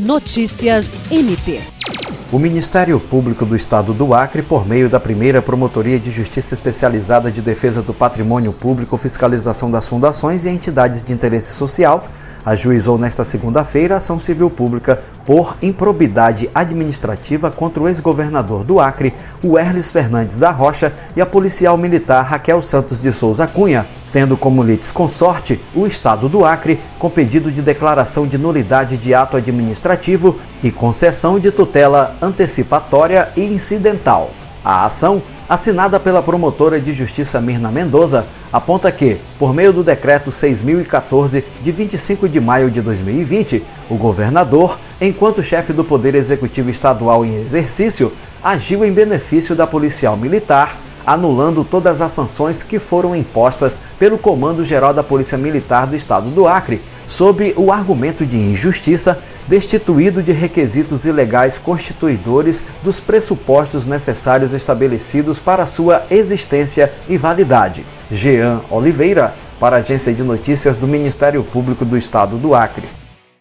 Notícias MP. O Ministério Público do Estado do Acre, por meio da primeira Promotoria de Justiça Especializada de Defesa do Patrimônio Público, Fiscalização das Fundações e Entidades de Interesse Social, ajuizou nesta segunda-feira ação civil pública por improbidade administrativa contra o ex-governador do Acre, o Erles Fernandes da Rocha, e a policial militar Raquel Santos de Souza Cunha, tendo como litisconsorte o Estado do Acre, com pedido de declaração de nulidade de ato administrativo e concessão de tutela antecipatória e incidental. A ação, assinada pela promotora de justiça Mirna Mendoza, aponta que, por meio do decreto 6014 de 25 de maio de 2020, o governador, enquanto chefe do Poder Executivo Estadual em exercício, agiu em benefício da policial militar anulando todas as sanções que foram impostas pelo Comando Geral da Polícia Militar do Estado do Acre, sob o argumento de injustiça, destituído de requisitos ilegais constituidores dos pressupostos necessários estabelecidos para sua existência e validade. Jean Oliveira, para a Agência de Notícias do Ministério Público do Estado do Acre.